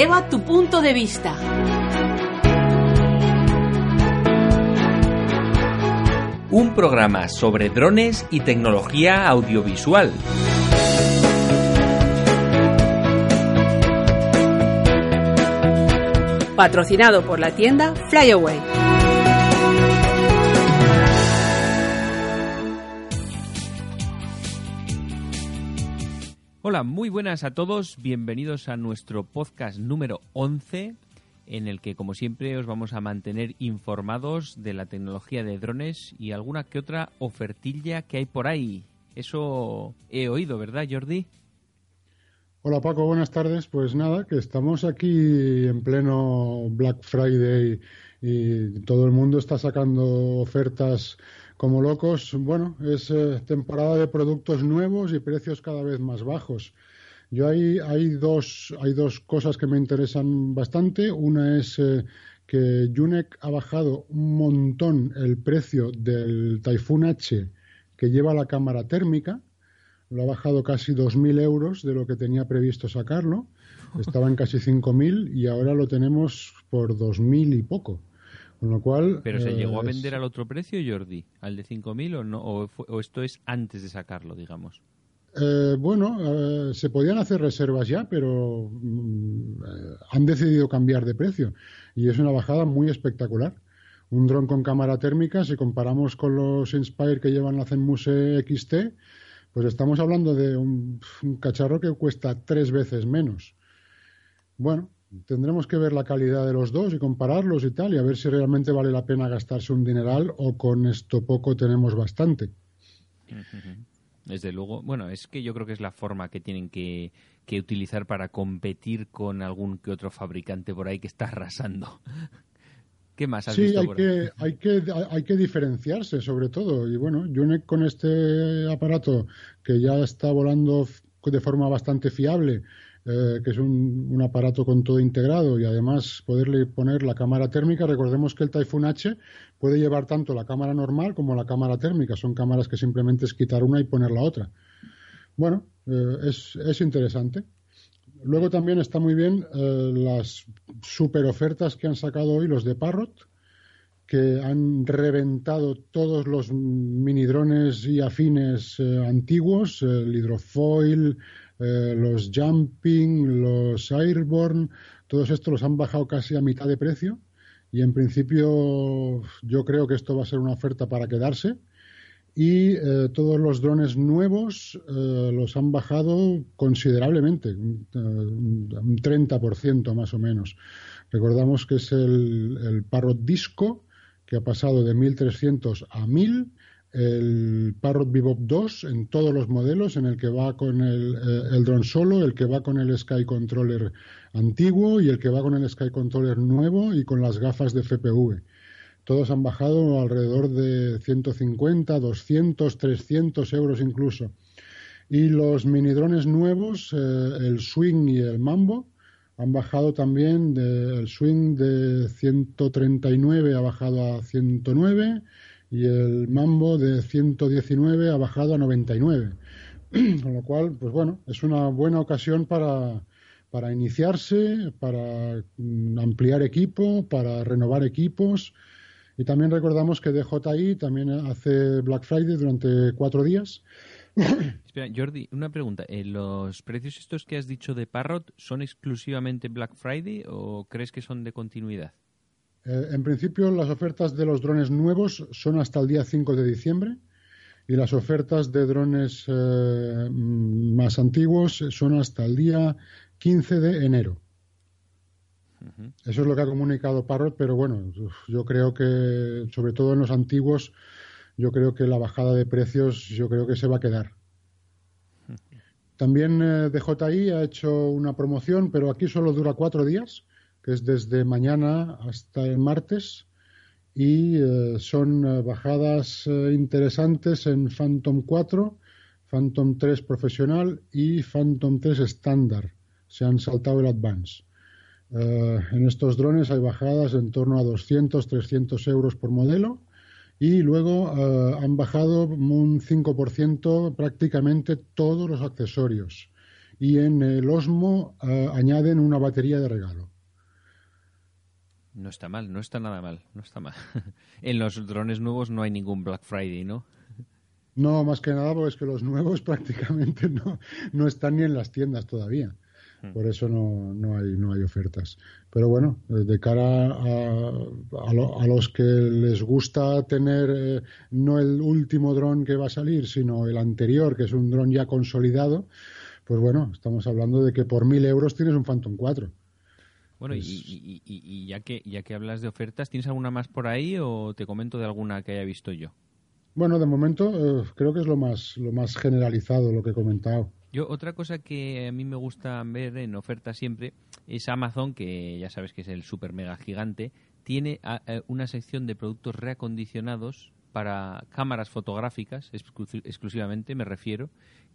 Eleva tu punto de vista. Un programa sobre drones y tecnología audiovisual. Patrocinado por la tienda Flyaway. Hola, muy buenas a todos. Bienvenidos a nuestro podcast número 11 en el que, como siempre, os vamos a mantener informados de la tecnología de drones y alguna que otra ofertilla que hay por ahí. Eso he oído, ¿verdad, Jordi? Hola Paco, buenas tardes. Pues nada, que estamos aquí en pleno Black Friday y todo el mundo está sacando ofertas como locos. Bueno, es eh, temporada de productos nuevos y precios cada vez más bajos. Yo hay, hay, dos, hay dos cosas que me interesan bastante. Una es eh, que Yunek ha bajado un montón el precio del Typhoon H que lleva la cámara térmica lo ha bajado casi 2.000 euros de lo que tenía previsto sacarlo. Estaba en casi 5.000 y ahora lo tenemos por 2.000 y poco. Con lo cual. ¿Pero se llegó a eh, vender al otro precio, Jordi? ¿Al de 5.000 o no? O, esto es antes de sacarlo, digamos? Eh, bueno, eh, se podían hacer reservas ya, pero mm, han decidido cambiar de precio. Y es una bajada muy espectacular. Un dron con cámara térmica, si comparamos con los Inspire que llevan la Zenmuse XT, pues estamos hablando de un, cacharro que cuesta tres veces menos. Bueno, tendremos que ver la calidad de los dos y compararlos y tal, y a ver si realmente vale la pena gastarse un dineral o con esto poco tenemos bastante. Desde luego, bueno, es que yo creo que es la forma que tienen que, que utilizar para competir con algún que otro fabricante por ahí que está arrasando. ¿Qué más has sí, hay que, hay, que, hay que diferenciarse sobre todo. Y bueno, Junek con este aparato que ya está volando de forma bastante fiable, eh, que es un, aparato con todo integrado y además poderle poner la cámara térmica. Recordemos que el Typhoon H puede llevar tanto la cámara normal como la cámara térmica. Son cámaras que simplemente es quitar una y poner la otra. Bueno, eh, es, es interesante. Luego también está muy bien eh, las super ofertas que han sacado hoy los de Parrot, que han reventado todos los mini drones y afines antiguos, el hidrofoil, eh, los jumping, los airborne, todos estos los han bajado casi a mitad de precio y en principio yo creo que esto va a ser una oferta para quedarse y eh, todos los drones nuevos eh, los han bajado considerablemente, un, 30% más o menos. Recordamos que es el, el Parrot Disco, que ha pasado de 1300 a 1000, el Parrot Bebop 2 en todos los modelos, en el que va con el, eh, el dron solo, el que va con el Sky Controller antiguo y el que va con el Sky Controller nuevo y con las gafas de FPV todos han bajado alrededor de 150, 200, 300 euros incluso. Y los minidrones nuevos, eh, el Swing y el Mambo, han bajado también, el Swing de 139 ha bajado a 109 y el Mambo de 119 ha bajado a 99. Con lo cual, pues bueno, es una buena ocasión para, para iniciarse, para mm, ampliar equipo, para renovar equipos y también recordamos que DJI también hace Black Friday durante cuatro días. Jordi, una pregunta. Eh, ¿Los precios estos que has dicho de Parrot son exclusivamente Black Friday o crees que son de continuidad? Eh, en principio, las ofertas de los drones nuevos son hasta el día 5 de diciembre y las ofertas de drones eh, más antiguos son hasta el día 15 de enero. Eso es lo que ha comunicado Parrot, pero bueno, yo creo que, sobre todo en los antiguos, yo creo que la bajada de precios, yo creo que se va a quedar. También eh, DJI ha hecho una promoción, pero aquí solo dura cuatro días, que es desde mañana hasta el martes, y eh, son eh, bajadas interesantes en Phantom 4, Phantom 3 profesional y Phantom 3 estándar. Se han saltado el Advance. Eh, en estos drones hay bajadas en torno a 200, 300 euros por modelo y luego eh, han bajado un 5% prácticamente todos los accesorios y en el Osmo eh, añaden una batería de regalo. No está mal, no está nada mal, no está mal. en los drones nuevos no hay ningún Black Friday, ¿no? No, más que nada porque es que los nuevos prácticamente no, no están ni en las tiendas todavía. Hmm. Por eso no, no, hay, no hay ofertas. Pero bueno, de cara a, a, los que les gusta tener eh, no el último dron que va a salir, sino el anterior, que es un dron ya consolidado, pues bueno, estamos hablando de que por mil euros tienes un Phantom 4. Bueno, y, y, y, ya, que, ya que hablas de ofertas, ¿tienes alguna más por ahí o te comento de alguna que haya visto yo? Bueno, de momento eh, creo que es lo más, lo más generalizado lo que he comentado. Yo otra cosa que a mí me gusta ver en oferta siempre es Amazon, que ya sabes que es el super mega gigante, tiene una sección de productos reacondicionados para cámaras fotográficas exclusivamente, me refiero,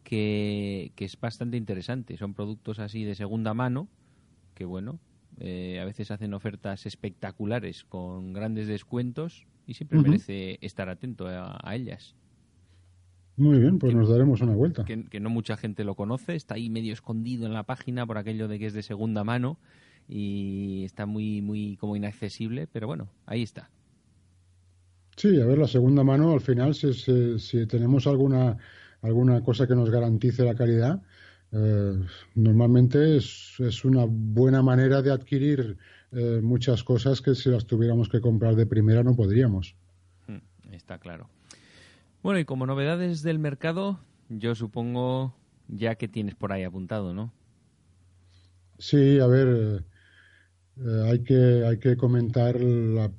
que, que, es bastante interesante. Son productos así de segunda mano, que bueno, eh, a veces hacen ofertas espectaculares con grandes descuentos y siempre merece estar atento a ellas. Muy bien, pues nos daremos una vuelta. Que, no mucha gente lo conoce, está ahí medio escondido en la página por aquello de que es de segunda mano y está muy, muy como inaccesible, pero bueno, ahí está. Sí, a ver, la segunda mano al final, si, si, tenemos alguna, alguna cosa que nos garantice la calidad, eh, normalmente es, es, una buena manera de adquirir eh, muchas cosas que si las tuviéramos que comprar de primera no podríamos. Hmm, está claro. Bueno, y como novedades del mercado, yo supongo ya que tienes por ahí apuntado, ¿no? Sí, a ver, eh, hay, que, hay que comentar la,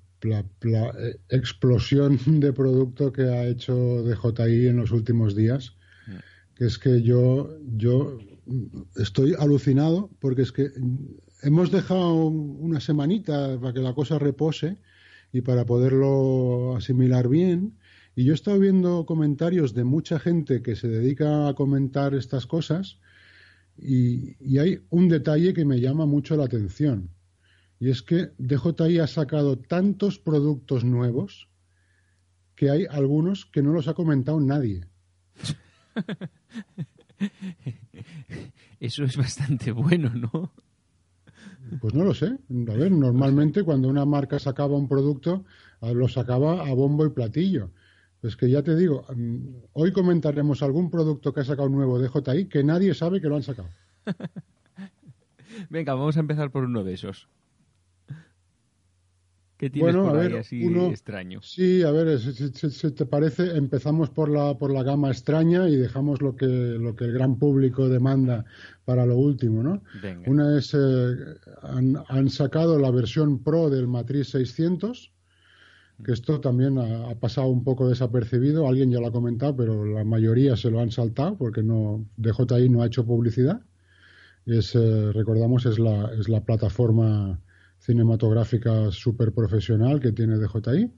explosión de producto que ha hecho DJI en los últimos días. Que es que yo, yo estoy alucinado porque es que hemos dejado una semanita para que la cosa repose y para poderlo asimilar bien y yo he estado viendo comentarios de mucha gente que se dedica a comentar estas cosas y, hay un detalle que me llama mucho la atención. Y es que DJI ha sacado tantos productos nuevos que hay algunos que no los ha comentado nadie. Eso es bastante bueno, ¿no? Pues no lo sé. A ver, normalmente cuando una marca sacaba un producto, lo sacaba a bombo y platillo. Es que ya te digo, mm, hoy comentaremos algún producto que ha sacado nuevo de JI que nadie sabe que lo han sacado. Venga, vamos a empezar por uno de esos. ¿Qué tienes bueno, por a ver, así extraño? Sí, a ver, si, te parece, empezamos por la, por la gama extraña y dejamos lo que, lo que el gran público demanda para lo último, ¿no? Una es, eh, han, han, sacado la versión Pro del Matrix 600, que esto también ha, pasado un poco desapercibido, alguien ya lo ha comentado, pero la mayoría se lo han saltado porque no DJI no ha hecho publicidad. Es, eh, recordamos, es la, es la plataforma cinematográfica super profesional que tiene DJI,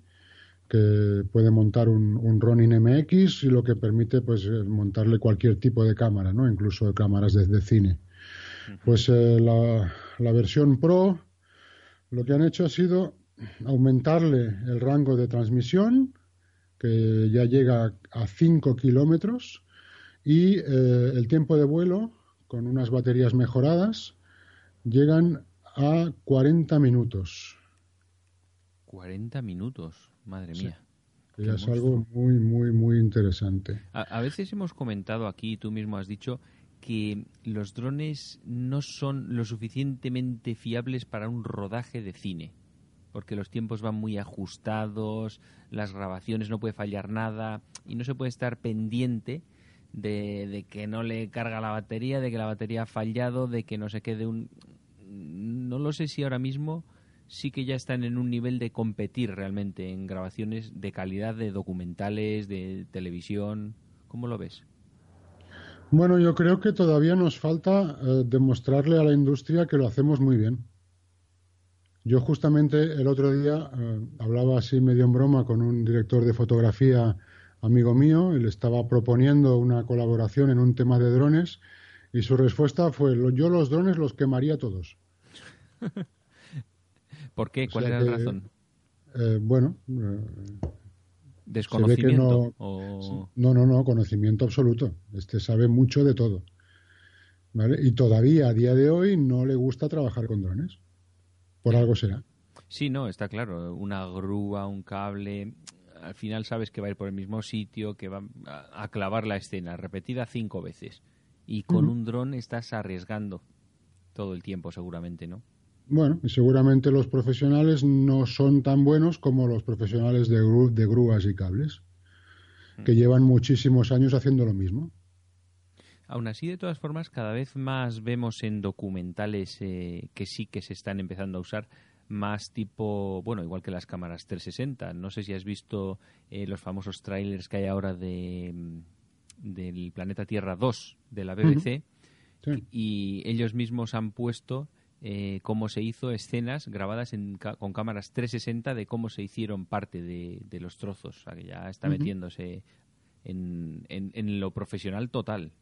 que puede montar un, un Ronin MX y lo que permite pues eh, montarle cualquier tipo de cámara, ¿no? incluso cámaras desde cine. Pues eh, la, la versión Pro lo que han hecho ha sido aumentarle el rango de transmisión, que ya llega a 5 kilómetros, y eh, el tiempo de vuelo, con unas baterías mejoradas, llegan a 40 minutos. 40 minutos, madre mía. es algo muy, muy, muy interesante. a, veces hemos comentado aquí, tú mismo has dicho, que los drones no son lo suficientemente fiables para un rodaje de cine porque los tiempos van muy ajustados, las grabaciones no puede fallar nada y no se puede estar pendiente de, que no le carga la batería, de que la batería ha fallado, de que no se quede un... No lo sé si ahora mismo sí que ya están en un nivel de competir realmente en grabaciones de calidad de documentales, de televisión. ¿Cómo lo ves? Bueno, yo creo que todavía nos falta eh, demostrarle a la industria que lo hacemos muy bien. Yo justamente el otro día eh, hablaba así medio en broma con un director de fotografía amigo mío y le estaba proponiendo una colaboración en un tema de drones y su respuesta fue yo los drones los quemaría todos. ¿Por qué? ¿Cuál era la razón? Eh, bueno, eh, desconocimiento. No, no, no, conocimiento absoluto. Este sabe mucho de todo. ¿vale? Y todavía a día de hoy no le gusta trabajar con drones. Por algo será. Sí, no, está claro. Una grúa, un cable, al final sabes que va a ir por el mismo sitio, que va a clavar la escena repetida cinco veces. Y con un dron estás arriesgando todo el tiempo, seguramente, ¿no? Bueno, y seguramente los profesionales no son tan buenos como los profesionales de, de grúas y cables, que llevan muchísimos años haciendo lo mismo. Aún así, de todas formas, cada vez más vemos en documentales eh, que sí que se están empezando a usar más tipo, bueno, igual que las cámaras 360. No sé si has visto eh, los famosos trailers que hay ahora de mm, del planeta Tierra 2 de la BBC y ellos mismos han puesto eh, cómo se hizo escenas grabadas con cámaras 360 de cómo se hicieron parte de, los trozos. O sea, que ya está metiéndose en, en, lo profesional total.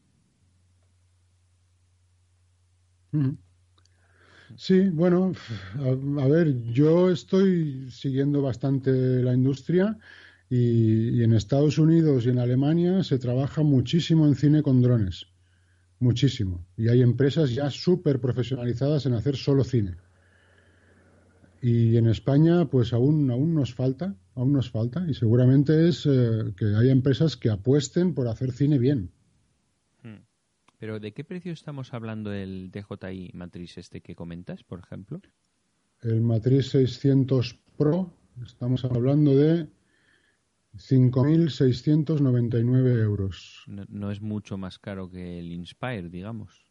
Sí, bueno, a, ver, yo estoy siguiendo bastante la industria y, en Estados Unidos y en Alemania se trabaja muchísimo en cine con drones, muchísimo. Y hay empresas ya súper profesionalizadas en hacer solo cine. Y en España, pues aún, aún nos falta, aún nos falta, y seguramente es eh, que hay empresas que apuesten por hacer cine bien. Pero ¿de qué precio estamos hablando del DJI Matrix este que comentas, por ejemplo? El Matrix 600 Pro, estamos hablando de 5.699 euros. No, es mucho más caro que el Inspire, digamos.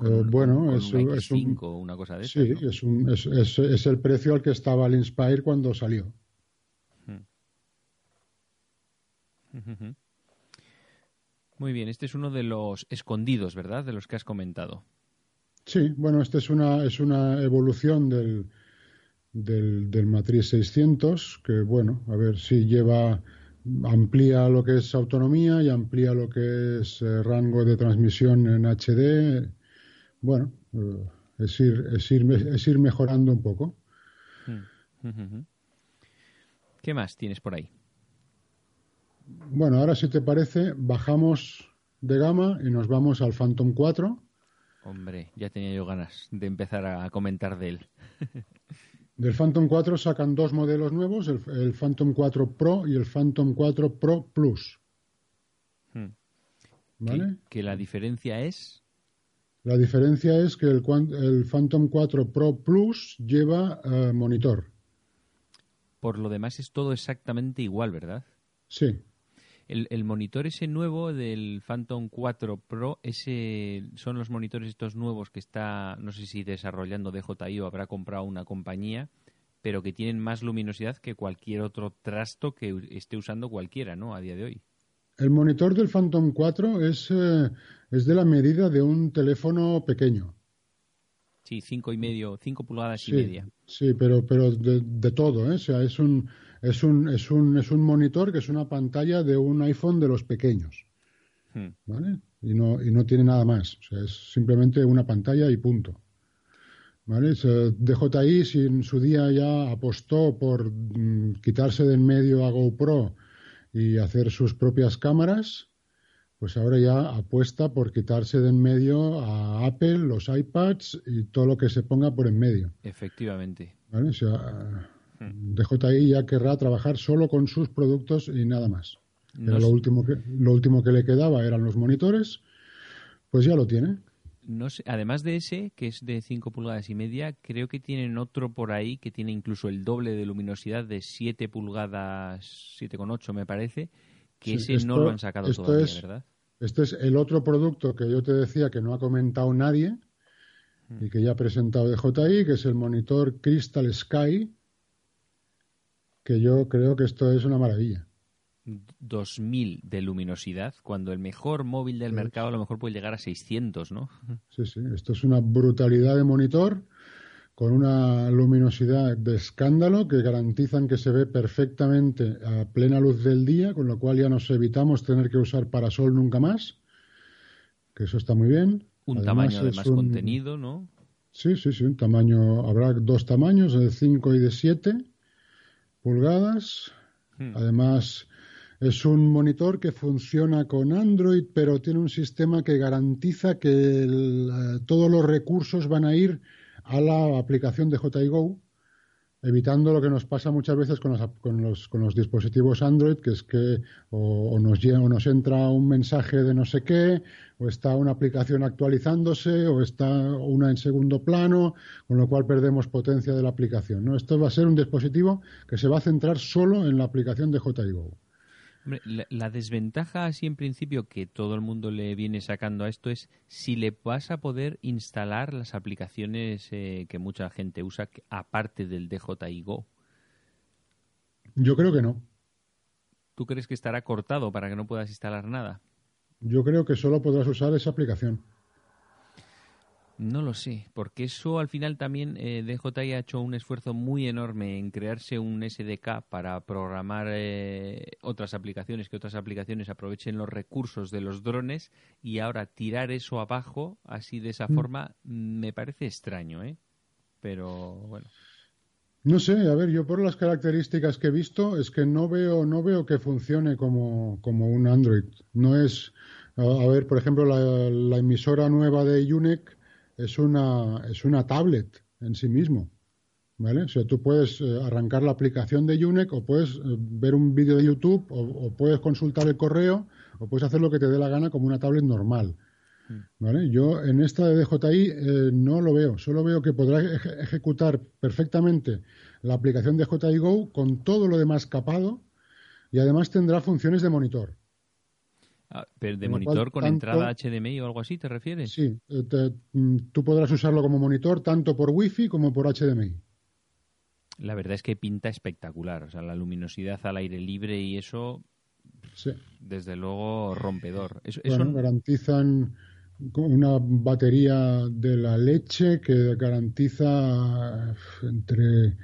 Eh, bueno, es, un, es una cosa de Sí, es, un, es, es, el precio al que estaba el Inspire cuando salió. Hmm. Muy bien, este es uno de los escondidos, ¿verdad? De los que has comentado. Sí, bueno, este es una, es una evolución del, del, del Matrix 600, que bueno, a ver si lleva, amplía lo que es autonomía y amplía lo que es eh, rango de transmisión en HD. Bueno, eh, es, ir, es, ir, es ir mejorando un poco. Hmm. ¿Qué más tienes por ahí? Bueno, ahora si te parece, bajamos de gama y nos vamos al Phantom 4. Hombre, ya tenía yo ganas de empezar a comentar de él. Del Phantom 4 sacan dos modelos nuevos, el, Phantom 4 Pro y el Phantom 4 Pro Plus. Hmm. ¿Vale? ¿Que, la diferencia es? La diferencia es que el, el Phantom 4 Pro Plus lleva eh, monitor. Por lo demás es todo exactamente igual, ¿verdad? Sí. El, monitor ese nuevo del Phantom 4 Pro, ese son los monitores estos nuevos que está, no sé si desarrollando DJI o habrá comprado una compañía, pero que tienen más luminosidad que cualquier otro trasto que esté usando cualquiera, ¿no? A día de hoy. El monitor del Phantom 4 es, eh, es de la medida de un teléfono pequeño. Sí, cinco y medio, cinco pulgadas y media. Sí, pero, pero de, de todo, ¿eh? O sea, es un, es un, es un, es un monitor que es una pantalla de un iPhone de los pequeños. Hmm. ¿Vale? Y no, y no tiene nada más. O sea, es simplemente una pantalla y punto. ¿Vale? DJI, si en su día ya apostó por mm, quitarse de en medio a GoPro y hacer sus propias cámaras, pues ahora ya apuesta por quitarse de en medio a Apple, los iPads y todo lo que se ponga por en medio. Efectivamente. ¿Vale? O sea, DJI ya querrá trabajar solo con sus productos y nada más. lo, último que, lo último que le quedaba eran los monitores, pues ya lo tiene. No además de ese, que es de 5 pulgadas y media, creo que tienen otro por ahí que tiene incluso el doble de luminosidad de 7 pulgadas, 7,8 me parece, que ese no lo han sacado todavía, ¿verdad? Este es el otro producto que yo te decía que no ha comentado nadie y que ya ha presentado DJI, que es el monitor Crystal Sky, que yo creo que esto es una maravilla. 2000 de luminosidad, cuando el mejor móvil del mercado a lo mejor puede llegar a 600, ¿no? Sí, sí, esto es una brutalidad de monitor con una luminosidad de escándalo que garantizan que se ve perfectamente a plena luz del día, con lo cual ya nos evitamos tener que usar parasol nunca más, que eso está muy bien. Un tamaño de más contenido, ¿no? Sí, sí, sí, un tamaño, habrá dos tamaños, de 5 y de 7 pulgadas. Hmm. Además, Es un monitor que funciona con Android, pero tiene un sistema que garantiza que eh, todos los recursos van a ir a la aplicación de JIGO evitando lo que nos pasa muchas veces con los, con los, con los dispositivos Android, que es que o, nos, o nos entra un mensaje de no sé qué, o está una aplicación actualizándose, o está una en segundo plano, con lo cual perdemos potencia de la aplicación. ¿no? Esto va a ser un dispositivo que se va a centrar solo en la aplicación de JIGO la, desventaja así en principio que todo el mundo le viene sacando a esto es si le vas a poder instalar las aplicaciones eh, que mucha gente usa aparte del DJI Go. Yo creo que no. ¿Tú crees que estará cortado para que no puedas instalar nada? Yo creo que solo podrás usar esa aplicación. No lo sé, porque eso al final también eh, DJI ha hecho un esfuerzo muy enorme en crearse un SDK para programar eh, otras aplicaciones, que otras aplicaciones aprovechen los recursos de los drones y ahora tirar eso abajo así de esa mm. forma me parece extraño, ¿eh? Pero bueno. No sé, a ver, yo por las características que he visto es que no veo, no veo que funcione como, como un Android. No es, a, ver, por ejemplo, la, la emisora nueva de UNEC es una, es una tablet en sí mismo. ¿Vale? O sea, tú puedes eh, arrancar la aplicación de UNEC o puedes eh, ver un vídeo de YouTube o, puedes consultar el correo o puedes hacer lo que te dé la gana como una tablet normal. Mm. ¿Vale? Yo en esta de DJI eh, no lo veo, solo veo que podrá ejecutar perfectamente la aplicación de DJI Go con todo lo demás capado y además tendrá funciones de monitor. Ah, pero de monitor con entrada HDMI o algo así, ¿te refieres? Sí, eh, mm, tú podrás usarlo como monitor tanto por Wi-Fi como por HDMI. La verdad es que pinta espectacular, o sea, la luminosidad al aire libre y eso, desde luego, rompedor. bueno, garantizan una batería de la leche que garantiza entre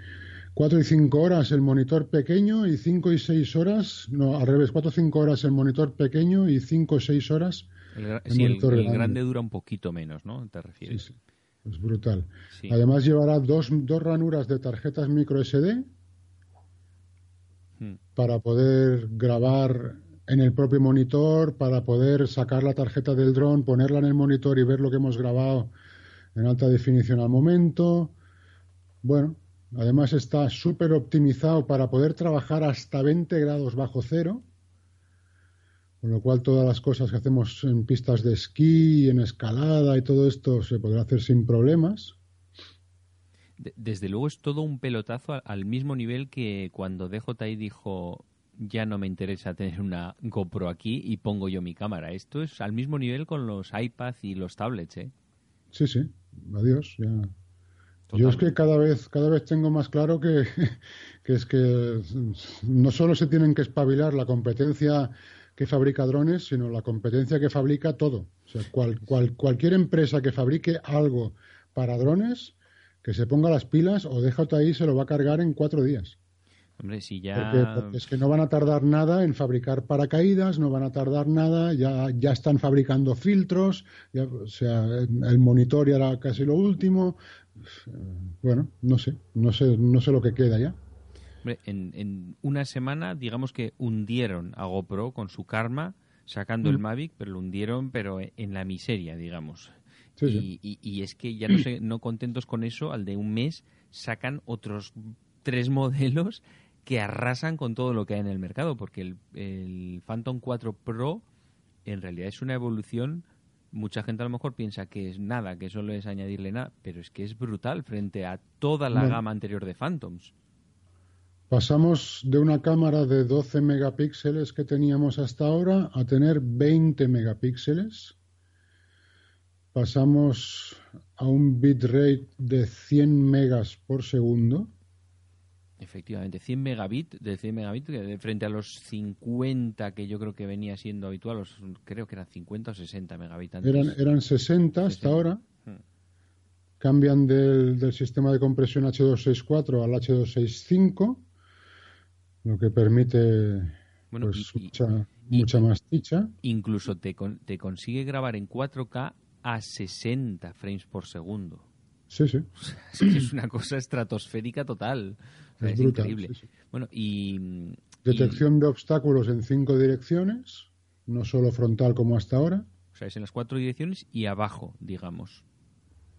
4 y 5 horas el monitor pequeño y 5 y 6 horas, no, al revés, 4 o 5 horas el monitor pequeño y 5 o 6 horas el, el monitor el, grande. dura un poquito menos, ¿no? ¿Te refieres? Sí, sí. Es brutal. Además llevará dos, dos ranuras de tarjetas micro SD hmm. para poder grabar en el propio monitor, para poder sacar la tarjeta del dron, ponerla en el monitor y ver lo que hemos grabado en alta definición al momento. Bueno, Además está súper optimizado para poder trabajar hasta 20 grados bajo cero, con lo cual todas las cosas que hacemos en pistas de esquí, en escalada y todo esto se podrá hacer sin problemas. Desde luego es todo un pelotazo al mismo nivel que cuando DJI dijo ya no me interesa tener una GoPro aquí y pongo yo mi cámara. Esto es al mismo nivel con los iPads y los tablets, ¿eh? Sí, sí. Adiós, ya yo es que cada vez, cada vez tengo más claro que, es que no solo se tienen que espabilar la competencia que fabrica drones, sino la competencia que fabrica todo. O sea, cual, cualquier empresa que fabrique algo para drones, que se ponga las pilas o déjate ahí, se lo va a cargar en cuatro días. Hombre, si ya... Porque, es que no van a tardar nada en fabricar paracaídas, no van a tardar nada, ya, ya están fabricando filtros, o sea, el monitor ya era casi lo último, bueno, no sé, no sé, no sé lo que queda ya. En, una semana, digamos que hundieron a GoPro con su karma, sacando el mm. Mavic, pero lo hundieron, pero en la miseria, digamos. y, es que ya no sé, no contentos con eso, al de un mes sacan otros tres modelos que arrasan con todo lo que hay en el mercado, porque el, el Phantom 4 Pro en realidad es una evolución mucha gente a lo mejor piensa que es nada, que solo es añadirle nada, pero es que es brutal frente a toda la gama anterior de Phantoms. Pasamos de una cámara de 12 megapíxeles que teníamos hasta ahora a tener 20 megapíxeles. Pasamos a un bitrate de 100 megas por segundo. Efectivamente, 100 megabits, de 100 megabits frente a los 50 que yo creo que venía siendo habitual, creo que eran 50 o 60 megabits. Eran, eran 60 hasta ahora. Hmm. Cambian del, sistema de compresión H264 al H265, lo que permite pues, mucha, mucha más dicha. Incluso te, te consigue grabar en 4K a 60 frames por segundo. Sí, sí. es una cosa estratosférica total. Es, increíble. Bueno, y, Detección de obstáculos en cinco direcciones, no solo frontal como hasta ahora. O sea, es en las cuatro direcciones y abajo, digamos.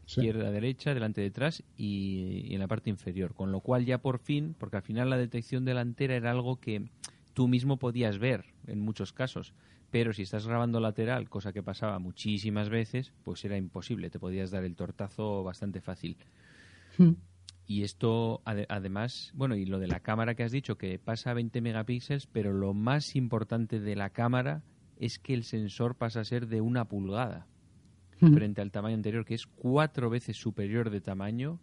Izquierda, derecha, delante, detrás y, y en la parte inferior. Con lo cual ya por fin, porque al final la detección delantera era algo que tú mismo podías ver en muchos casos. Pero si estás grabando lateral, cosa que pasaba muchísimas veces, pues era imposible. Te podías dar el tortazo bastante fácil. Hmm. Y esto, además, bueno, y lo de la cámara que has dicho, que pasa a 20 megapíxeles, pero lo más importante de la cámara es que el sensor pasa a ser de una pulgada hmm. frente al tamaño anterior, que es cuatro veces superior de tamaño,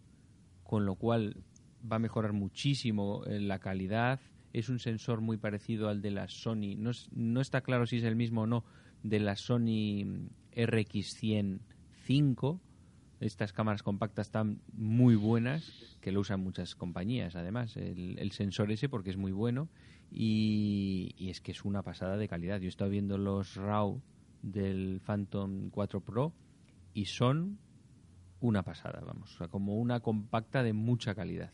con lo cual va a mejorar muchísimo eh, la calidad. Es un sensor muy parecido al de la Sony, no, no está claro si es el mismo o no, de la Sony RX100 estas cámaras compactas están muy buenas, que lo usan muchas compañías además, el, sensor ese porque es muy bueno y, es que es una pasada de calidad. Yo he estado viendo los RAW del Phantom 4 Pro y son una pasada, vamos, o sea, como una compacta de mucha calidad.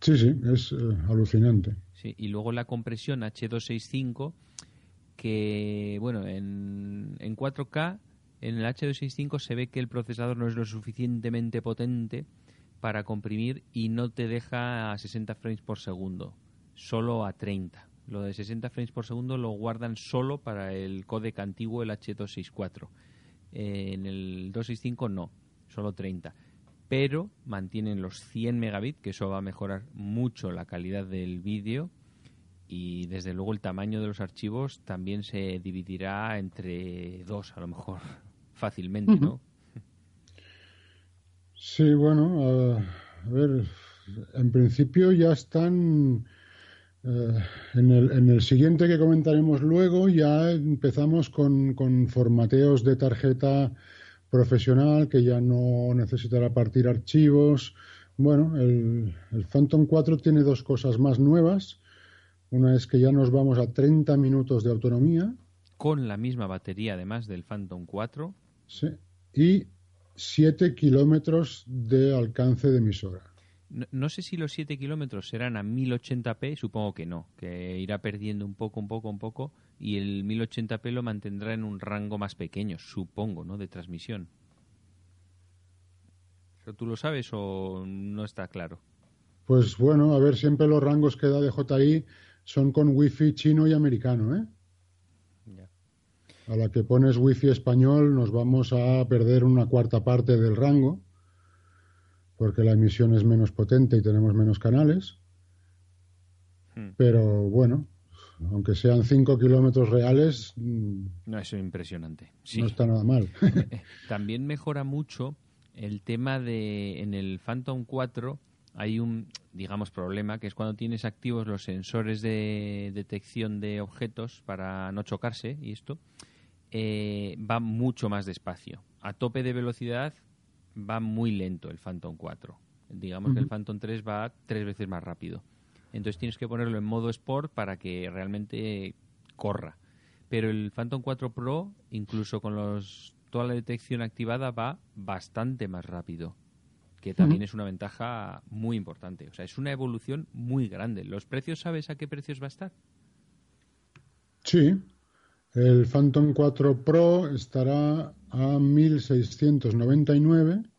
Sí, sí, es eh, alucinante. Sí, y luego la compresión H265 que, bueno, en, en 4K, en el H265 se ve que el procesador no es lo suficientemente potente para comprimir y no te deja a 60 frames por segundo, solo a 30. Lo de 60 frames por segundo lo guardan solo para el codec antiguo, el H264. Eh, en el 265 no, solo 30. Pero mantienen los 100 megabits, que eso va a mejorar mucho la calidad del vídeo y desde luego el tamaño de los archivos también se dividirá entre dos, a lo mejor, fácilmente, ¿no? Sí, bueno, a ver, en principio ya están... Eh, en, el, en, el, siguiente que comentaremos luego ya empezamos con, con, formateos de tarjeta profesional que ya no necesitará partir archivos. Bueno, el, el Phantom 4 tiene dos cosas más nuevas. Una es que ya nos vamos a 30 minutos de autonomía. Con la misma batería, además del Phantom 4. Sí. Y 7 kilómetros de alcance de emisora. No, sé si los 7 kilómetros serán a 1080p, supongo que no, que irá perdiendo un poco, un poco, un poco, y el 1080p lo mantendrá en un rango más pequeño, supongo, ¿no? De transmisión. ¿Tú lo sabes o no está claro? Pues bueno, a ver, siempre los rangos que da de DJI son con wifi chino y americano, ¿eh? A la que pones wifi español nos vamos a perder una cuarta parte del rango, porque la emisión es menos potente y tenemos menos canales. Hmm. Pero bueno, aunque sean 5 kilómetros reales. No, es impresionante. No está nada mal. También mejora mucho el tema de en el Phantom 4 hay un, digamos, problema, que es cuando tienes activos los sensores de detección de objetos para no chocarse y esto, eh, va mucho más despacio. A tope de velocidad va muy lento el Phantom 4. Digamos que el Phantom 3 va tres veces más rápido. Entonces tienes que ponerlo en modo Sport para que realmente corra. Pero el Phantom 4 Pro, incluso con los, toda la detección activada, va bastante más rápido que también es una ventaja muy importante. O sea, es una evolución muy grande. ¿Los precios sabes a qué precios va a estar? Sí. El Phantom 4 Pro estará a 1.699,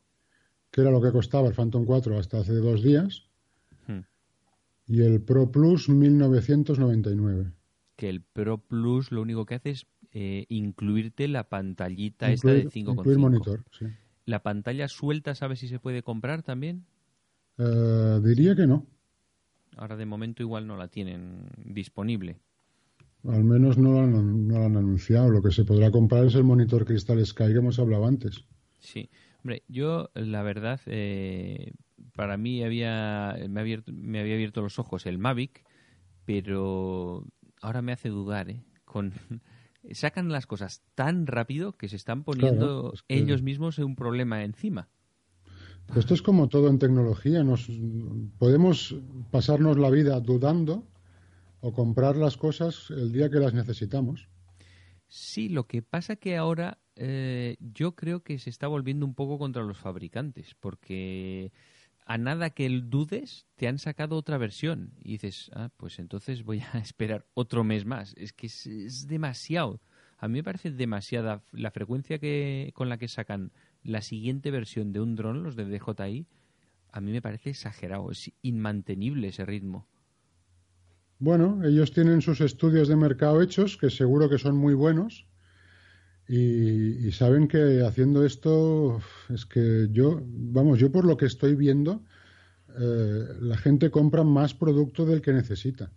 que era lo que costaba el Phantom 4 hasta hace dos días. Hmm. Y el Pro Plus 1.999. Que el Pro Plus lo único que hace es eh, incluirte la pantallita esta de 5,5. Incluir monitor, sí. ¿La pantalla suelta sabes si se puede comprar también? Eh, diría que no. Ahora de momento igual no la tienen disponible. Al menos no la, han, anunciado. Lo que se podrá comprar es el monitor Crystal Sky que hemos hablado antes. Sí. Hombre, yo la verdad, eh, para mí había, me, había me había abierto los ojos el Mavic, pero ahora me hace dudar, ¿eh? Con, sacan las cosas tan rápido que se están poniendo ellos mismos un problema encima. Esto es como todo en tecnología. Nos, podemos pasarnos la vida dudando o comprar las cosas el día que las necesitamos. Sí, lo que pasa que ahora eh, yo creo que se está volviendo un poco contra los fabricantes, porque a nada que dudes, te han sacado otra versión. Y dices, ah, pues entonces voy a esperar otro mes más. Es que es, demasiado. A mí me parece demasiada la frecuencia que, con la que sacan la siguiente versión de un dron, los de DJI, a mí me parece exagerado. Es inmantenible ese ritmo. Bueno, ellos tienen sus estudios de mercado hechos, que seguro que son muy buenos, y, saben que haciendo esto es que yo, vamos, yo por lo que estoy viendo, eh, la gente compra más producto del que necesita.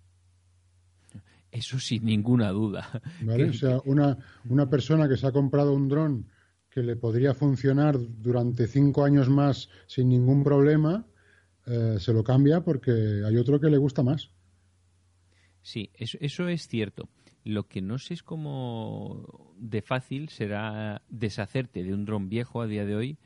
Eso sin ninguna duda. ¿Vale? O sea, una, una persona que se ha comprado un dron que le podría funcionar durante cinco años más sin ningún problema, eh, se lo cambia porque hay otro que le gusta más. Sí, eso, eso es cierto. Lo que no sé es cómo de fácil será deshacerte de un dron viejo a día de hoy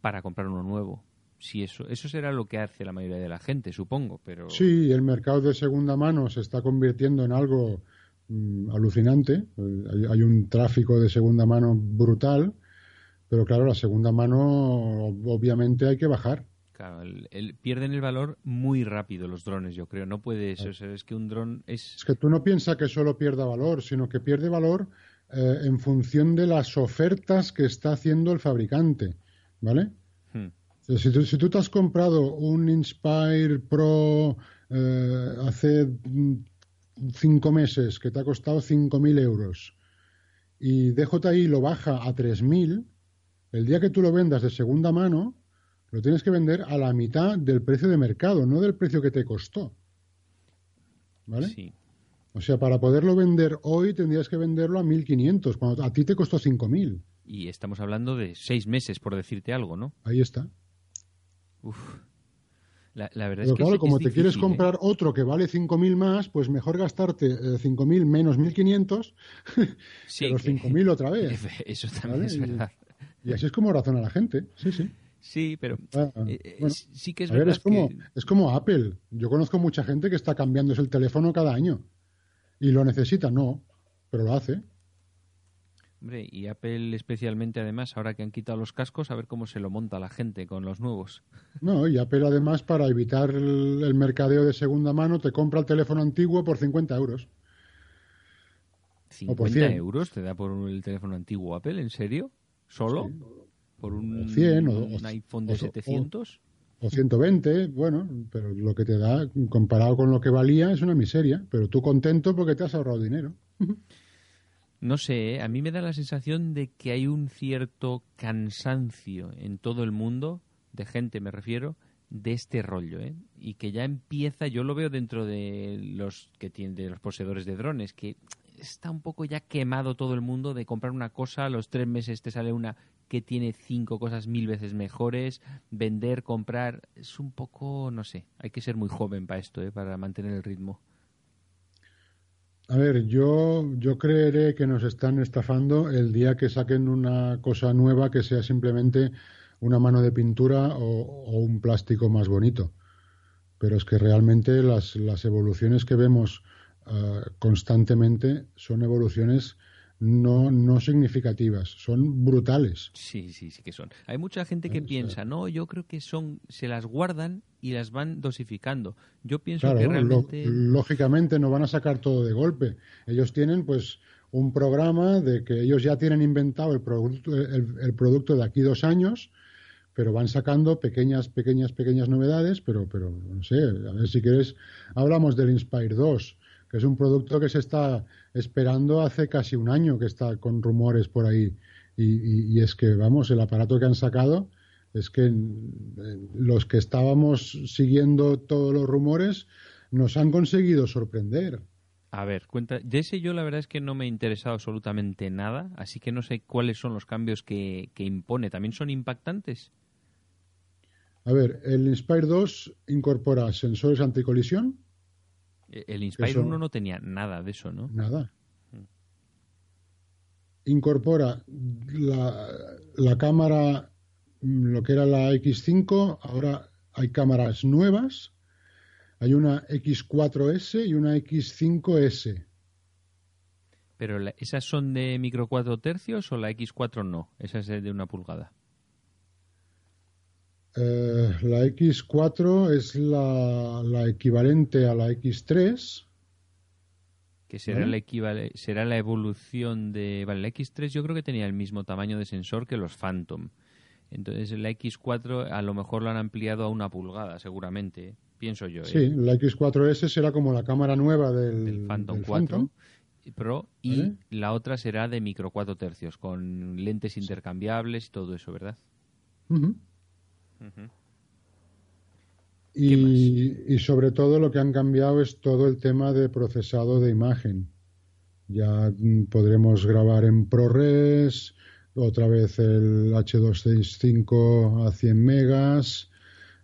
para comprar uno nuevo. Si eso, eso será lo que hace la mayoría de la gente, supongo, pero... Sí, el mercado de segunda mano se está convirtiendo en algo mm, alucinante. hay, un tráfico de segunda mano brutal, pero claro, la segunda mano obviamente hay que bajar el, pierden el valor muy rápido los drones, yo creo. No puede ser, es que un dron es... Es que tú no piensas que solo pierda valor, sino que pierde valor eh, en función de las ofertas que está haciendo el fabricante, ¿vale? Hmm. Si, tú, si, tú, te has comprado un Inspire Pro eh, hace cinco meses que te ha costado 5.000 euros y DJI lo baja a 3.000, el día que tú lo vendas de segunda mano, lo tienes que vender a la mitad del precio de mercado, no del precio que te costó. ¿Vale? Sí. O sea, para poderlo vender hoy tendrías que venderlo a 1.500, cuando a ti te costó 5.000. Y estamos hablando de seis meses, por decirte algo, ¿no? Ahí está. Uf. La, verdad es que claro, como te quieres ¿eh? comprar otro que vale 5.000 más, pues mejor gastarte 5.000 eh, menos 1.500 sí, que los 5.000 otra vez. Eso también es verdad. Y, y así es como razona la gente. Sí, sí. Sí, pero ah, ah. Eh, eh, sí que es verdad. es, como, es como Apple. Yo conozco mucha gente que está cambiándose el teléfono cada año. Y lo necesita, no, pero lo hace. Hombre, y Apple especialmente además, ahora que han quitado los cascos, a ver cómo se lo monta la gente con los nuevos. No, y Apple además para evitar el, mercadeo de segunda mano te compra el teléfono antiguo por 50 euros. ¿50 euros te da por el teléfono antiguo Apple? ¿En serio? ¿Solo? Por un, 100 o, un iPhone de 700. O, 120, bueno, pero lo que te da comparado con lo que valía es una miseria, pero tú contento porque te has ahorrado dinero. No sé, ¿eh? a mí me da la sensación de que hay un cierto cansancio en todo el mundo, de gente me refiero, de este rollo, ¿eh? y que ya empieza, yo lo veo dentro de los que tienen, de los poseedores de drones, que está un poco ya quemado todo el mundo de comprar una cosa, a los tres meses te sale una que tiene cinco cosas mil veces mejores, vender, comprar, es un poco, no sé, hay que ser muy joven para esto, ¿eh? para mantener el ritmo. A ver, yo, yo creeré que nos están estafando el día que saquen una cosa nueva que sea simplemente una mano de pintura o, un plástico más bonito. Pero es que realmente las, las evoluciones que vemos ah, constantemente son evoluciones no, no significativas, son brutales. Sí, sí, sí que son. Hay mucha gente que piensa, no, yo creo que son, se las guardan y las van dosificando. Yo pienso que realmente... lógicamente no van a sacar todo de golpe. Ellos tienen, pues, un programa de que ellos ya tienen inventado el producto, el, producto de aquí dos años, pero van sacando pequeñas, pequeñas, pequeñas novedades, pero, pero no sé, a ver si quieres, hablamos del Inspire 2 que es un producto que se está esperando hace casi un año, que está con rumores por ahí. Y, es que, vamos, el aparato que han sacado es que los que estábamos siguiendo todos los rumores nos han conseguido sorprender. A ver, cuenta, de ese yo la verdad es que no me he interesado absolutamente nada, así que no sé cuáles son los cambios que, que impone. ¿También son impactantes? A ver, el Inspire 2 incorpora sensores anticolisión, eh, el Inspire 1 no tenía nada de eso, ¿no? Nada. Incorpora la, cámara, mm, lo que era la X5, ahora hay cámaras nuevas. Hay una X4S y una X5S. ¿Pero esas son de micro 4 tercios o la X4 no? Esa es de una pulgada. Eh, la X4 es la, la, equivalente a la X3. Que será, la será la evolución de... Vale, la X3 yo creo que tenía el mismo tamaño de sensor que los Phantom. Entonces la X4 a lo mejor lo han ampliado a una pulgada, seguramente, pienso yo. ¿eh? Sí, la X4S será como la cámara nueva del, Phantom 4 Pro y la otra será de micro 4 tercios, con lentes intercambiables y todo eso, ¿verdad? Y, y, sobre todo lo que han cambiado es todo el tema de procesado de imagen. Ya mm, podremos grabar en ProRes, otra vez el H265 a 100 megas.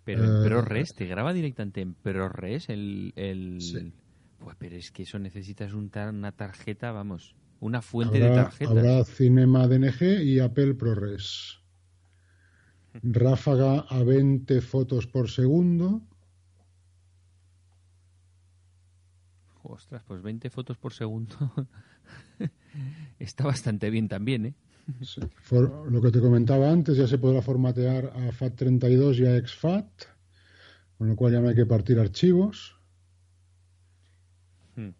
Pero en eh, ProRes, ¿te graba directamente en ProRes el...? el... Pues pero es que eso necesitas una tarjeta, vamos, una fuente de tarjetas. Habrá Cinema DNG y Apple ProRes ráfaga a 20 fotos por segundo. Ostras, pues 20 fotos por segundo está bastante bien también, ¿eh? lo que te comentaba antes, ya se podrá formatear a FAT32 y a exFAT, con lo cual ya no hay que partir archivos. Hmm.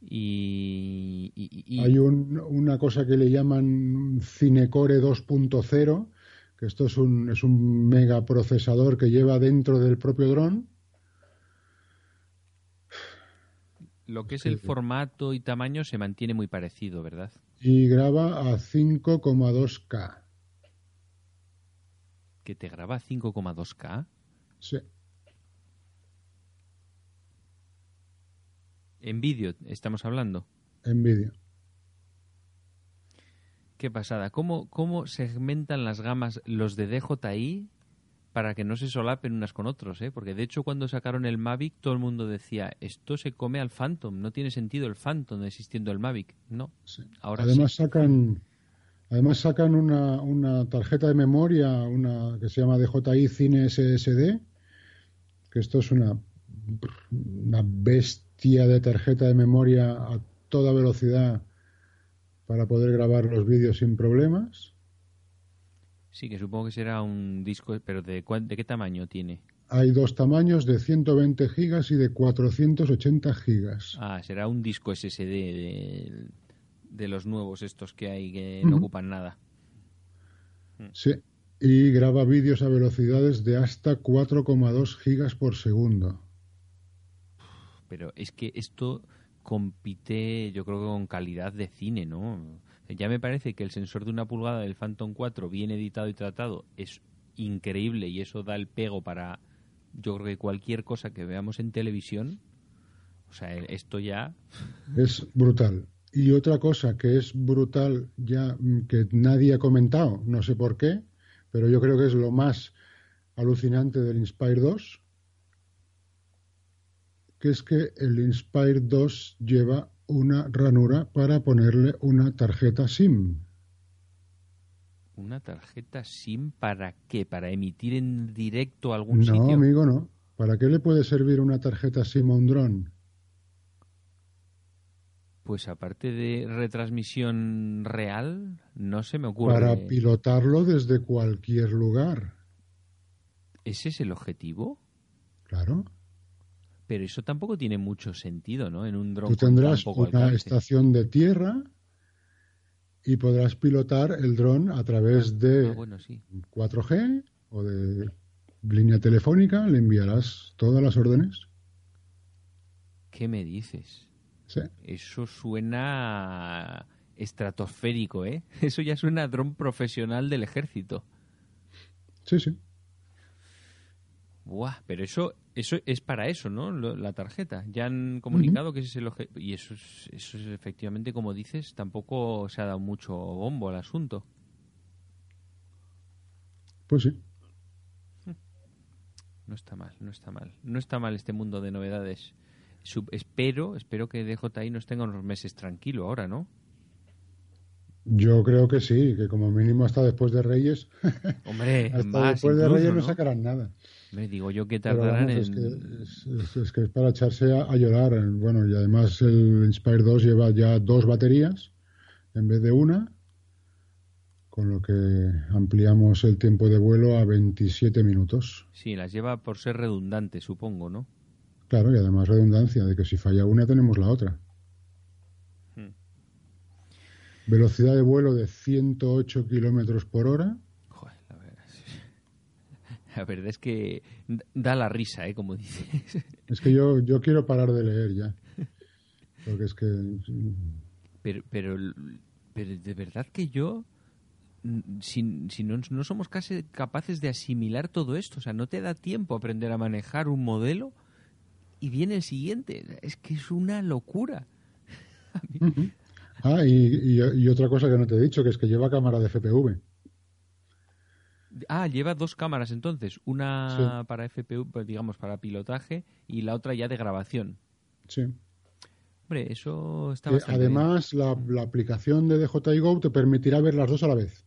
Y, Hay una cosa que le llaman Cinecore 2.0, que esto es un, es un megaprocesador que lleva dentro del propio dron. Lo que es el formato y tamaño se mantiene muy parecido, ¿verdad? Y graba a 5,2K. ¿Que te graba a 5,2K? Sí. En vídeo estamos hablando. En vídeo. Qué pasada. ¿Cómo, ¿Cómo segmentan las gamas los de DJI para que no se solapen unas con otros? Eh? Porque de hecho cuando sacaron el Mavic todo el mundo decía, esto se come al Phantom, no tiene sentido el Phantom existiendo el Mavic. No, ahora Además sacan... Además sacan una, una, tarjeta de memoria, una que se llama DJI Cine SSD, que esto es una, una bestia de tarjeta de memoria a toda velocidad para poder grabar los vídeos sin problemas. Sí, que supongo que será un disco, pero ¿de, de qué tamaño tiene? Hay dos tamaños de 120 gigas y de 480 gigas. Ah, será un disco SSD de, de los nuevos estos que hay que no ocupan nada. Mm. Sí, y graba vídeos a velocidades de hasta 4,2 gigas por segundo. Pero es que esto compite, yo creo que con calidad de cine, ¿no? Ya me parece que el sensor de una pulgada del Phantom 4 bien editado y tratado es increíble y eso da el pego para, yo creo que cualquier cosa que veamos en televisión, o sea, esto ya... Es brutal. Y otra cosa que es brutal ya mm, que nadie ha comentado, no sé por qué, pero yo creo que es lo más alucinante del Inspire 2, que es que el Inspire 2 lleva una ranura para ponerle una tarjeta SIM. ¿Una tarjeta SIM para qué? ¿Para emitir en directo algún sitio? No, amigo, no. ¿Para qué le puede servir una tarjeta SIM a un dron? Pues aparte de retransmisión real, no se me ocurre. Para pilotarlo desde cualquier lugar. ¿Ese es el objetivo? Claro. Pero eso tampoco tiene mucho sentido, ¿no? En un dron. Tú tendrás una estación de tierra y podrás pilotar el dron a través de 4G ah, o de línea telefónica, le enviarás todas las órdenes. ¿Qué me dices? Sí. Eso suena estratosférico, ¿eh? Eso ya suena a dron profesional del ejército. Sí, sí. Buah, pero eso eso es para eso, ¿no? la tarjeta. Ya han comunicado que ese es el objetivo. Y eso es, eso es efectivamente, como dices, tampoco se ha dado mucho bombo al asunto. Pues sí. No está mal, no está mal. No está mal este mundo de novedades. espero, espero que DJI nos tenga unos meses tranquilo ahora, ¿no? Yo creo que sí, que como mínimo hasta después de Reyes. Hombre, hasta después de Reyes ¿no? sacarán nada. Me digo yo que tardarán en... Es que es, que es, para echarse a, llorar. Bueno, y además el Inspire 2 lleva ya dos baterías en vez de una, con lo que ampliamos el tiempo de vuelo a 27 minutos. Sí, las lleva por ser redundante, supongo, ¿no? Claro, y además redundancia, de que si falla una tenemos la otra. Hmm. Velocidad de vuelo de 108 kilómetros por hora. Joder, la verdad, la verdad es que da la risa, ¿eh? Como dices. Es que yo, yo quiero parar de leer ya. Porque es que... Pero, pero, pero de verdad que yo si, si no, no, somos casi capaces de asimilar todo esto. O sea, no te da tiempo aprender a manejar un modelo y viene el siguiente. Es que es una locura. Ah, y, y, otra cosa que no te he dicho, que es que lleva cámara de FPV. Ah, lleva dos cámaras entonces. Una para FPV, pues, digamos, para pilotaje y la otra ya de grabación. Sí. Hombre, eso está eh, Además, la, la, aplicación de DJI Go te permitirá ver las dos a la vez.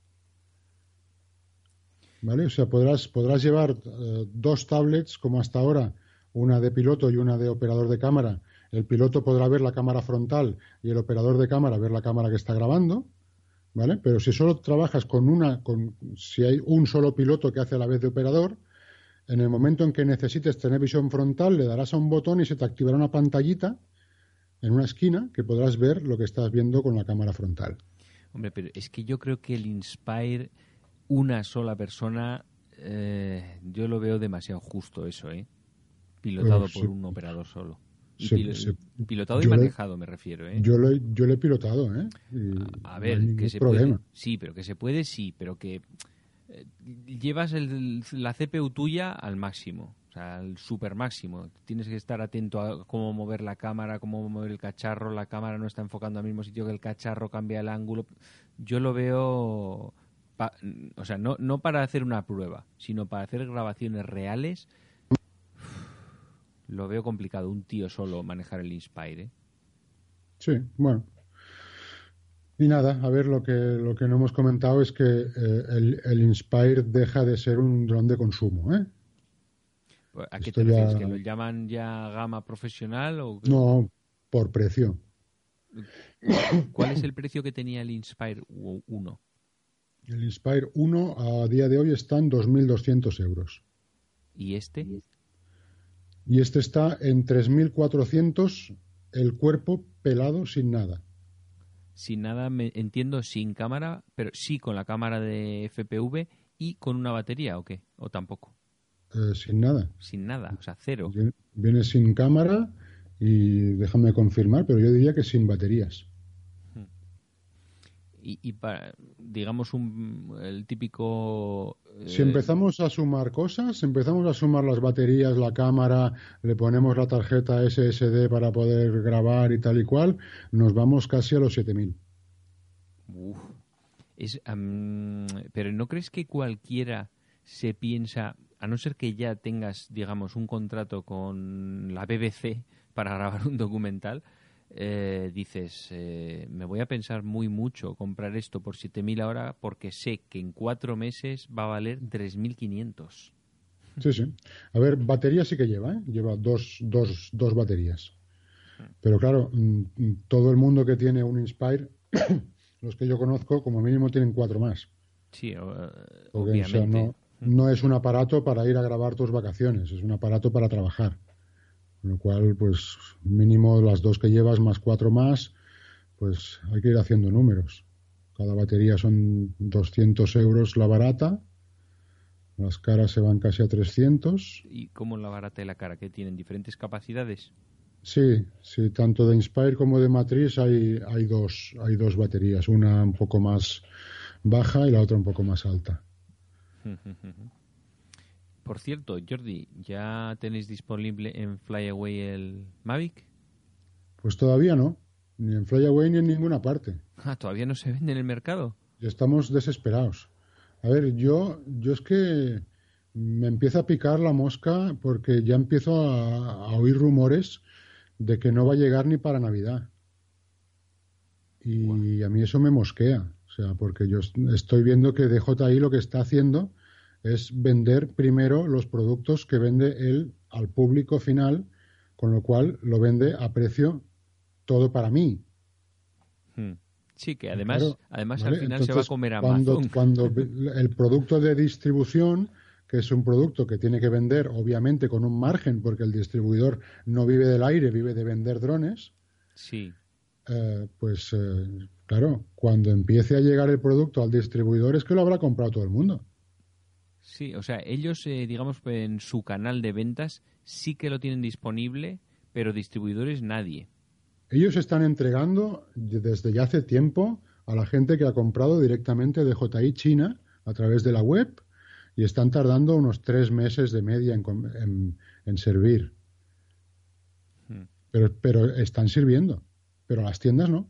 ¿Vale? O sea, podrás, podrás llevar eh, dos tablets como hasta ahora, una de piloto y una de operador de cámara. El piloto podrá ver la cámara frontal y el operador de cámara ver la cámara que está grabando. ¿Vale? Pero si solo trabajas con una, con, si hay un solo piloto que hace a la vez de operador, en el momento en que necesites tener visión frontal, le darás a un botón y se te activará una pantallita en una esquina que podrás ver lo que estás viendo con la cámara frontal. Hombre, pero es que yo creo que el Inspire una sola persona, eh, yo lo veo demasiado justo eso, ¿eh? Pilotado por un operador solo. Pilotado y manejado, me refiero, ¿eh? Yo lo, yo lo he pilotado, ¿eh? a, ver, que se puede. Sí, pero que se puede, sí, pero que eh, llevas la CPU tuya al máximo, o sea, al super máximo. Tienes que estar atento a cómo mover la cámara, cómo mover el cacharro. La cámara no está enfocando al mismo sitio que el cacharro, cambia el ángulo. Yo lo veo o sea, no, no para hacer una prueba, sino para hacer grabaciones reales, lo veo complicado un tío solo manejar el Inspire. ¿eh? Sí, bueno. Y nada, a ver, lo que, lo que no hemos comentado es que eh, el, el, Inspire deja de ser un dron de consumo. ¿eh? Pues, ¿A qué te refieres? ¿Que lo llaman ya gama profesional? O... No, por precio. ¿Cuál es el precio que tenía el Inspire 1? El Inspire 1 a día de hoy está en 2.200 euros. ¿Y este? Y este está en 3.400 el cuerpo pelado sin nada. Sin nada, me entiendo, sin cámara, pero sí con la cámara de FPV y con una batería, ¿o qué? ¿O tampoco? Eh, sin nada. Sin nada, o sea, cero. Viene sin cámara y déjame confirmar, pero yo diría que sin baterías y, para, digamos, un, el típico... Si empezamos a sumar cosas, empezamos a sumar las baterías, la cámara, le ponemos la tarjeta SSD para poder grabar y tal y cual, nos vamos casi a los 7000. Es, pero ¿no crees que cualquiera se piensa, a no ser que ya tengas, digamos, un contrato con la BBC para grabar un documental, eh, dices, eh, me voy a pensar muy mucho comprar esto por 7.000 ahora porque sé que en cuatro meses va a valer 3.500. Sí, sí. A ver, batería sí que lleva, ¿eh? Lleva dos, dos, dos baterías. Pero claro, mm, mm, todo el mundo que tiene un Inspire, los que yo conozco, como mínimo tienen cuatro más. Sí, obviamente. no es un aparato para ir a grabar tus vacaciones, es un aparato para trabajar. Con lo cual, pues mínimo las dos que llevas más cuatro más, pues hay que ir haciendo números. Cada batería son 200 euros la barata, las caras se van casi a 300. ¿Y cómo la barata y la cara? ¿Que tienen diferentes capacidades? Sí, sí, tanto de Inspire como de Matriz hay, hay, dos, hay dos baterías, una un poco más baja y la otra un poco más alta. Por cierto, Jordi, ¿ya tenéis disponible en Flyaway el Mavic? Pues todavía no, ni en Flyaway ni en ninguna parte. Ah, todavía no se vende en el mercado. estamos desesperados. A ver, yo, yo es que me empieza a picar la mosca porque ya empiezo a, oír rumores de que no va a llegar ni para Navidad. Y a mí eso me mosquea. O sea, porque yo estoy viendo que DJI lo que está haciendo es vender primero los productos que vende él al público final, con lo cual lo vende a precio todo para mí. Hmm. Sí, que además, además al final se va a comer Amazon. Cuando, cuando el producto de distribución que es un producto que tiene que vender, obviamente, con un margen, porque el distribuidor no vive del aire, vive de vender drones. Sí. Eh, pues, eh, claro, cuando empiece a llegar el producto al distribuidor es que lo habrá comprado todo el mundo. Sí, o sea, ellos, eh, digamos, en su canal de ventas sí que lo tienen disponible, pero distribuidores nadie. Ellos están entregando desde ya hace tiempo a la gente que ha comprado directamente de JI China a través de la web y están tardando unos tres meses de media en, servir. Hmm. Pero, pero están sirviendo, pero las tiendas no.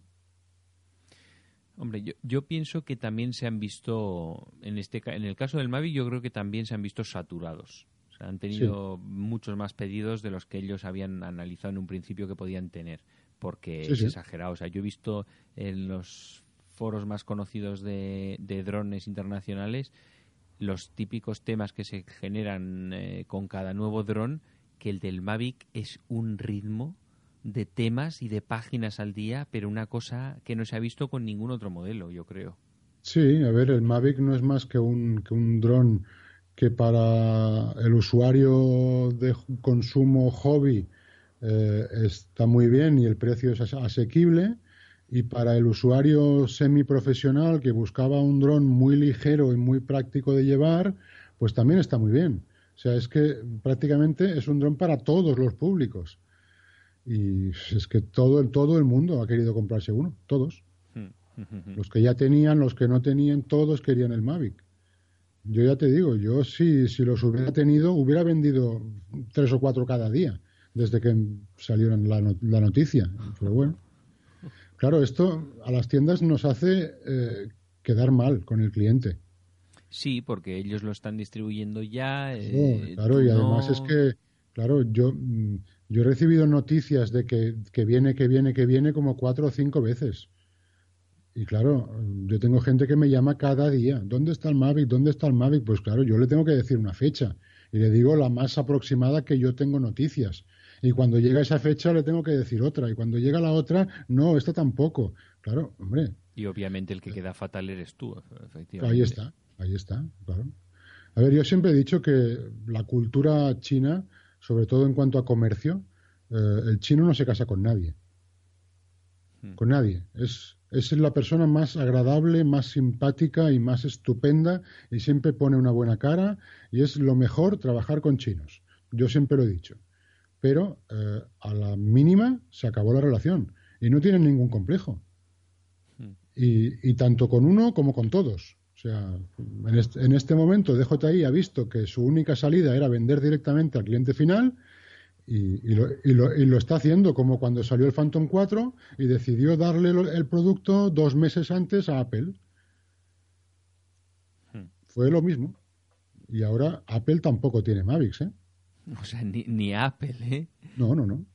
Hombre, yo, yo, pienso que también se han visto, en, este, en el caso del Mavi, yo creo que también se han visto saturados. O sea, han tenido muchos más pedidos de los que ellos habían analizado en un principio que podían tener, porque es exagerado. O sea, yo he visto en los foros más conocidos de, de drones internacionales los típicos temas que se generan eh, con cada nuevo dron, que el del Mavic es un ritmo de temas y de páginas al día, pero una cosa que no se ha visto con ningún otro modelo, yo creo. Sí, a ver, el Mavic no es más que un, que un dron que para el usuario de consumo hobby eh, está muy bien y el precio es asequible y para el usuario semiprofesional que buscaba un dron muy ligero y muy práctico de llevar, pues también está muy bien. O sea, es que prácticamente es un dron para todos los públicos. Y es que todo el, todo el mundo ha querido comprarse uno, todos. Los que ya tenían, los que no tenían, todos querían el Mavic. Yo ya te digo, yo si, si los hubiera tenido, hubiera vendido tres o cuatro cada día, desde que salió la, la noticia. Pero bueno. Claro, esto a las tiendas nos hace eh, quedar mal con el cliente. Sí, porque ellos lo están distribuyendo ya. Eh, claro, y además es que, claro, yo, mm, yo he recibido noticias de que, que viene, que viene, que viene como cuatro o cinco veces. Y claro, yo tengo gente que me llama cada día. ¿Dónde está el Mavic? ¿Dónde está el Mavic? Pues claro, yo le tengo que decir una fecha. Y le digo la más aproximada que yo tengo noticias. Y cuando llega esa fecha le tengo que decir otra. Y cuando llega la otra, no, esta tampoco. Claro, hombre. Y obviamente el que queda fatal eres tú, efectivamente. Ahí está, ahí está, claro. A ver, yo siempre he dicho que la cultura china, sobre todo en cuanto a comercio, eh, el chino no se casa con nadie. Hmm. Con nadie. Es, es la persona más agradable, más simpática y más estupenda y siempre pone una buena cara y es lo mejor trabajar con chinos. Yo siempre lo he dicho pero eh, a la mínima se acabó la relación y no tienen ningún complejo. Hmm. Y, tanto con uno como con todos. O sea, en este, en este, momento DJI ha visto que su única salida era vender directamente al cliente final y, lo, y, lo, está haciendo como cuando salió el Phantom 4 y decidió darle el producto dos meses antes a Apple. Hmm. Fue lo mismo. Y ahora Apple tampoco tiene Mavics, ¿eh? O sea, ni, Apple, ¿eh? No, no, no.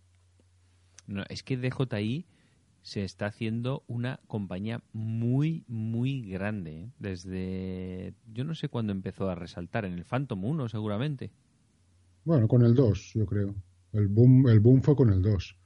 No, es que DJI se está haciendo una compañía muy, muy grande. ¿eh? Desde. Yo no sé cuándo empezó a resaltar, en el Phantom 1, seguramente. Bueno, con el 2, yo creo. El boom, el boom fue con el 2.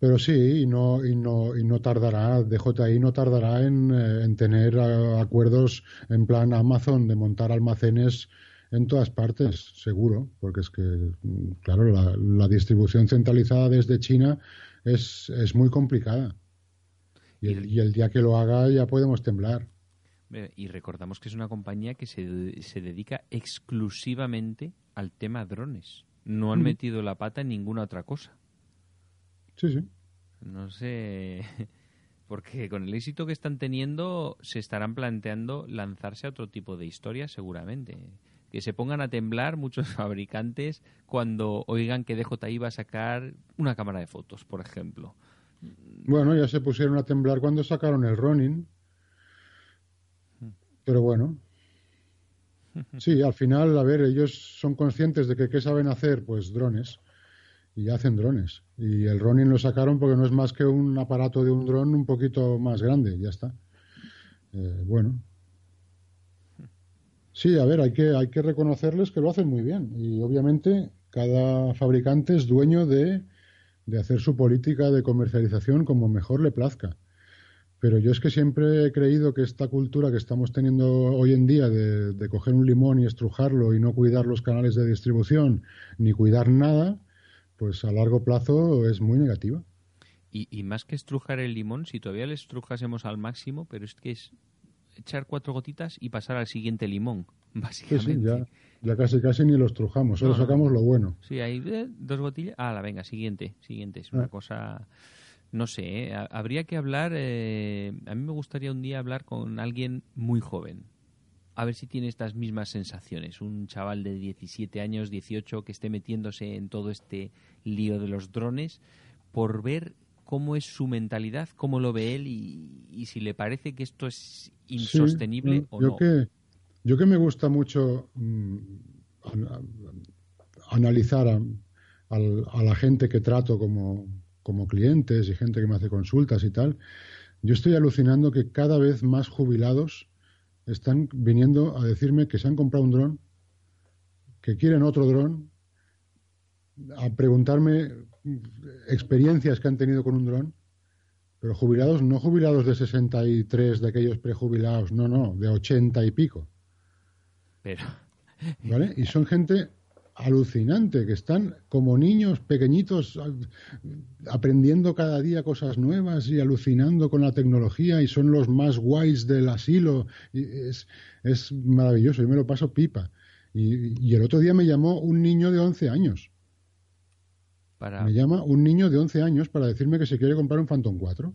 Pero sí, y no, y no, y no tardará, DJI no tardará en, eh, en tener acuerdos en plan Amazon de montar almacenes en todas partes, seguro, porque es que, claro, la, distribución centralizada desde China es, es muy complicada. Y el, día que lo haga ya podemos temblar. Y recordamos que es una compañía que se, se dedica exclusivamente al tema drones. No han mm. metido la pata en ninguna otra cosa. Sí, sí. No sé, porque con el éxito que están teniendo se estarán planteando lanzarse a otro tipo de historias seguramente que se pongan a temblar muchos fabricantes cuando oigan que DJI va a sacar una cámara de fotos, por ejemplo. Bueno, ya se pusieron a temblar cuando sacaron el Ronin. Pero bueno. Sí, al final, a ver, ellos son conscientes de que qué saben hacer, pues drones. Y hacen drones. Y el Ronin lo sacaron porque no es más que un aparato de un dron un poquito más grande, ya está. Eh, bueno, Sí, a ver, hay que, hay que reconocerles que lo hacen muy bien. Y obviamente cada fabricante es dueño de, de hacer su política de comercialización como mejor le plazca. pero yo es que siempre he creído que esta cultura que estamos teniendo hoy en día de, de coger un limón y estrujarlo y no cuidar los canales de distribución ni cuidar nada, pues a largo plazo es muy negativa. Y, y, más que estrujar el limón, si todavía le estrujásemos al máximo, pero es que es echar cuatro gotitas y pasar al siguiente limón, básicamente. Sí, sí, ya, ya, casi casi ni lo estrujamos, solo No, sacamos lo bueno. Sí, ahí eh, dos gotillas. Ah, la venga, siguiente, siguiente. Es una Ah. cosa, no sé, ¿eh? Ha- habría que hablar, eh, a mí me gustaría un día hablar con alguien muy joven. A ver si tiene estas mismas sensaciones. Un chaval de 17 años, 18, que esté metiéndose en todo este lío de los drones por ver cómo es su mentalidad, cómo lo ve él y, y si le parece que esto es insostenible Sí, o yo no. Que, yo que me gusta mucho mm, a- analizar a, a la gente que trato como, como clientes y gente que me hace consultas y tal, yo estoy alucinando que cada vez más jubilados están viniendo a decirme que se han comprado un dron, que quieren otro dron, a preguntarme mm, experiencias que han tenido con un dron. Pero jubilados, no jubilados de 63, de aquellos prejubilados, no, no, de 80 y pico, Pero, ¿vale? Y son gente alucinante, que están como niños pequeñitos aprendiendo cada día cosas nuevas y alucinando con la tecnología y son los más guays del asilo. Y es, es maravilloso, yo me lo paso pipa. Y, y el otro día me llamó un niño de 11 años. Para... Me llama un niño de 11 años para decirme que se quiere comprar un Phantom 4.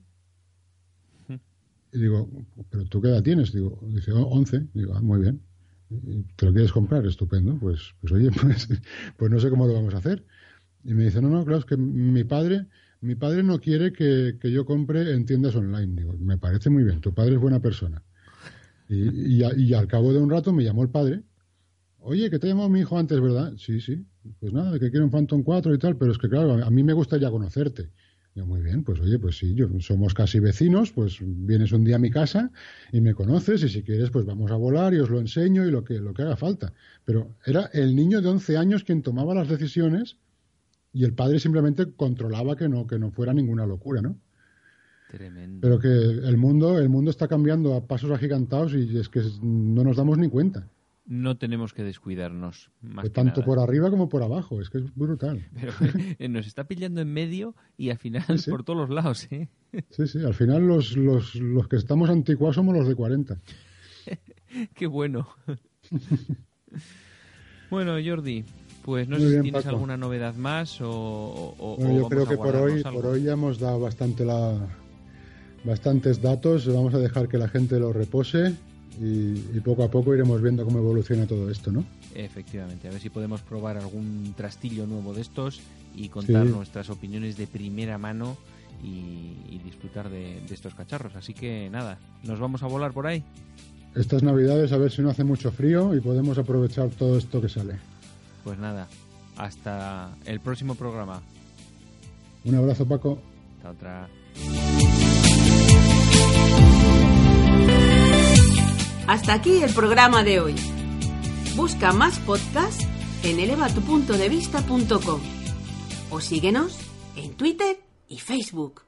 Y digo, ¿pero tú qué edad tienes? Digo, dice, "Oh, 11. Digo, ah, muy bien. ¿Y ¿Te lo quieres comprar? Estupendo. Pues, pues oye, pues, pues no sé cómo lo vamos a hacer. Y me dice, no, no, claro, es que mi padre, mi padre no quiere que, que yo compre en tiendas online. Digo, me parece muy bien, tu padre es buena persona. Y, y, a- y al cabo de un rato me llamó el padre. Oye, que te llamado mi hijo antes, ¿verdad? Sí, sí. Pues nada, que quiere un Phantom 4 y tal, pero es que claro, a mí me gustaría conocerte. Yo, muy bien, pues oye, pues sí, yo, somos casi vecinos, pues vienes un día a mi casa y me conoces y si quieres pues vamos a volar y os lo enseño y lo que, lo que haga falta. Pero era el niño de 11 años quien tomaba las decisiones y el padre simplemente controlaba que no, que no fuera ninguna locura, ¿no? Tremendo. Pero que el mundo, el mundo está cambiando a pasos agigantados y es que no nos damos ni cuenta. No tenemos que descuidarnos. Más que tanto nada. por arriba como por abajo, es que es brutal. Pero eh, nos está pillando en medio y al final Sí, sí. por todos los lados, ¿eh? Sí, sí, al final los, los, los que estamos anticuados somos los de 40. Qué bueno. bueno, Jordi, pues no Muy sé bien, si tienes Paco. alguna novedad más o, o- Bueno, yo creo que por hoy, algo. por hoy ya hemos dado bastante la, bastantes datos. Vamos a dejar que la gente lo repose y, y poco a poco iremos viendo cómo evoluciona todo esto, ¿no? Efectivamente, a ver si podemos probar algún trastillo nuevo de estos y contar Sí. nuestras opiniones de primera mano y, y disfrutar de, de estos cacharros. Así que nada, nos vamos a volar por ahí. Estas navidades a ver si no hace mucho frío y podemos aprovechar todo esto que sale. Pues nada, hasta el próximo programa. Un abrazo, Paco. Hasta otra. Hasta aquí el programa de hoy. Busca más podcasts en elevatupuntodevista.com o síguenos en Twitter y Facebook.